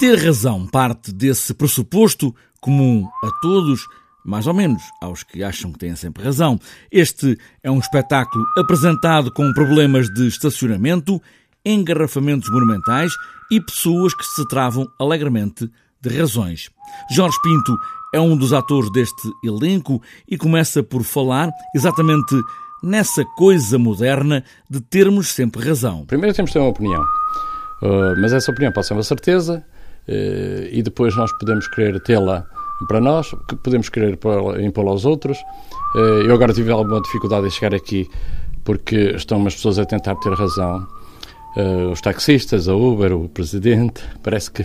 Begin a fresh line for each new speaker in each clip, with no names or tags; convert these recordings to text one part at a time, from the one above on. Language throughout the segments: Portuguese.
Ter razão parte desse pressuposto comum a todos, mais ou menos aos que acham que têm sempre razão. Este é um espetáculo apresentado com problemas de estacionamento, engarrafamentos monumentais e pessoas que se travam alegremente de razões. Jorge Pinto é um dos atores deste elenco e começa por falar exatamente nessa coisa moderna de termos sempre razão.
Primeiro temos de ter uma opinião, uh, mas essa opinião pode ser uma certeza e depois nós podemos querer tê-la para nós, podemos querer impô-la aos outros. Uh, eu agora tive alguma dificuldade em chegar aqui porque estão umas pessoas a tentar ter razão Uh, os taxistas, a Uber, o presidente, parece que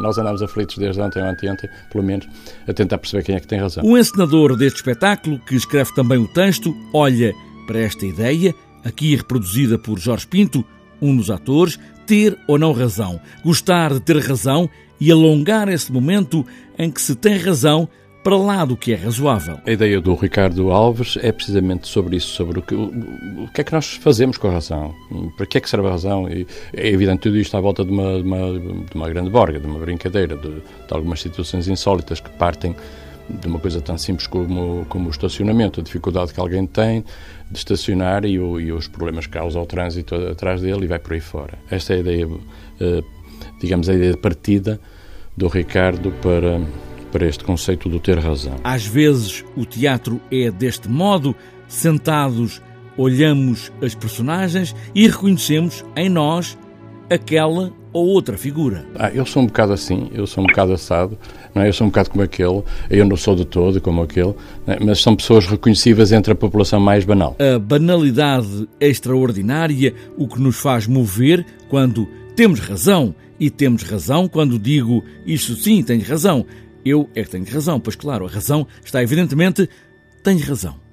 nós andamos aflitos desde ontem ou anteontem, pelo menos, a tentar perceber quem é que tem razão.
O encenador deste espetáculo, que escreve também o texto, olha para esta ideia, aqui reproduzida por Jorge Pinto, um dos atores, ter ou não razão, gostar de ter razão e alongar esse momento em que se tem razão para lá do que é razoável.
A ideia do Ricardo Alves é precisamente sobre isso, sobre o que, o, o que é que nós fazemos com a razão, para que é que serve a razão, e é evidente tudo isto à volta de uma, de uma, de uma grande borga, de uma brincadeira, de, de, algumas situações insólitas que partem de uma coisa tão simples como, como o estacionamento, a dificuldade que alguém tem de estacionar e, o, e os problemas que causa ao trânsito atrás dele e vai por aí fora. Esta é a ideia, eh, digamos, a ideia de partida do Ricardo para para este conceito do ter razão.
Às vezes o teatro é deste modo, sentados, olhamos as personagens e reconhecemos em nós aquela ou outra figura.
Ah, eu sou um bocado assim, eu sou um bocado assado, não é? eu sou um bocado como aquele, eu não sou de todo como aquele, é? mas são pessoas reconhecíveis entre a população mais banal.
A banalidade é extraordinária, o que nos faz mover quando temos razão, e temos razão quando digo isso sim, tenho razão. Eu é que tenho razão, pois claro, a razão está evidentemente, tenho razão.